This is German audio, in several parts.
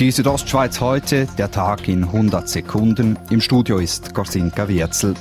Die Südostschweiz heute, der Tag in 100 Sekunden. Im Studio ist Gorsinka Wirzel.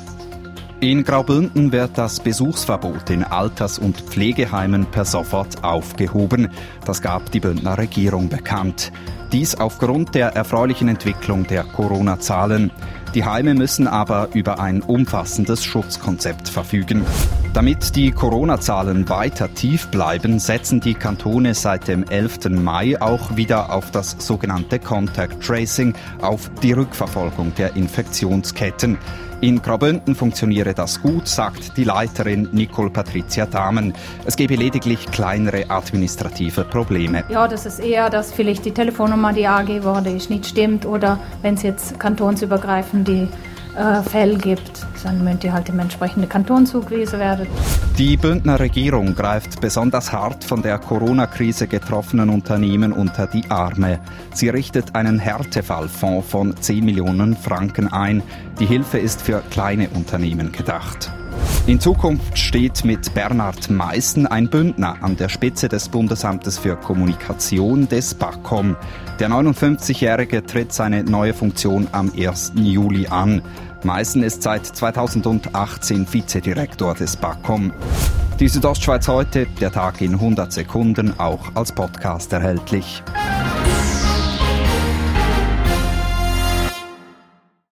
In Graubünden wird das Besuchsverbot in Alters- und Pflegeheimen per sofort aufgehoben. Das gab die Bündner Regierung bekannt. Dies aufgrund der erfreulichen Entwicklung der Corona-Zahlen. Die Heime müssen aber über ein umfassendes Schutzkonzept verfügen. Damit die Corona-Zahlen weiter tief bleiben, setzen die Kantone seit dem 11. Mai auch wieder auf das sogenannte Contact Tracing, auf die Rückverfolgung der Infektionsketten. In Graubünden funktioniere das gut, sagt die Leiterin Nicole Patricia Dahmen. Es gebe lediglich kleinere administrative Probleme. Ja, das ist eher, dass vielleicht die Telefonnummer, die angegeben wurde, nicht stimmt oder wenn es jetzt kantonsübergreifend die äh, Fälle gibt, dann müssen die halt im entsprechenden Kanton zugewiesen werden. Die Bündner Regierung greift besonders hart von der Corona-Krise getroffenen Unternehmen unter die Arme. Sie richtet einen Härtefallfonds von 10 Millionen Franken ein. Die Hilfe ist für kleine Unternehmen gedacht. In Zukunft steht mit Bernhard Meissen ein Bündner an der Spitze des Bundesamtes für Kommunikation des BAKOM. Der 59-Jährige tritt seine neue Funktion am 1. Juli an. Meissen ist seit 2018 Vizedirektor des BAKOM. Die Südostschweiz heute, der Tag in 100 Sekunden, auch als Podcast erhältlich.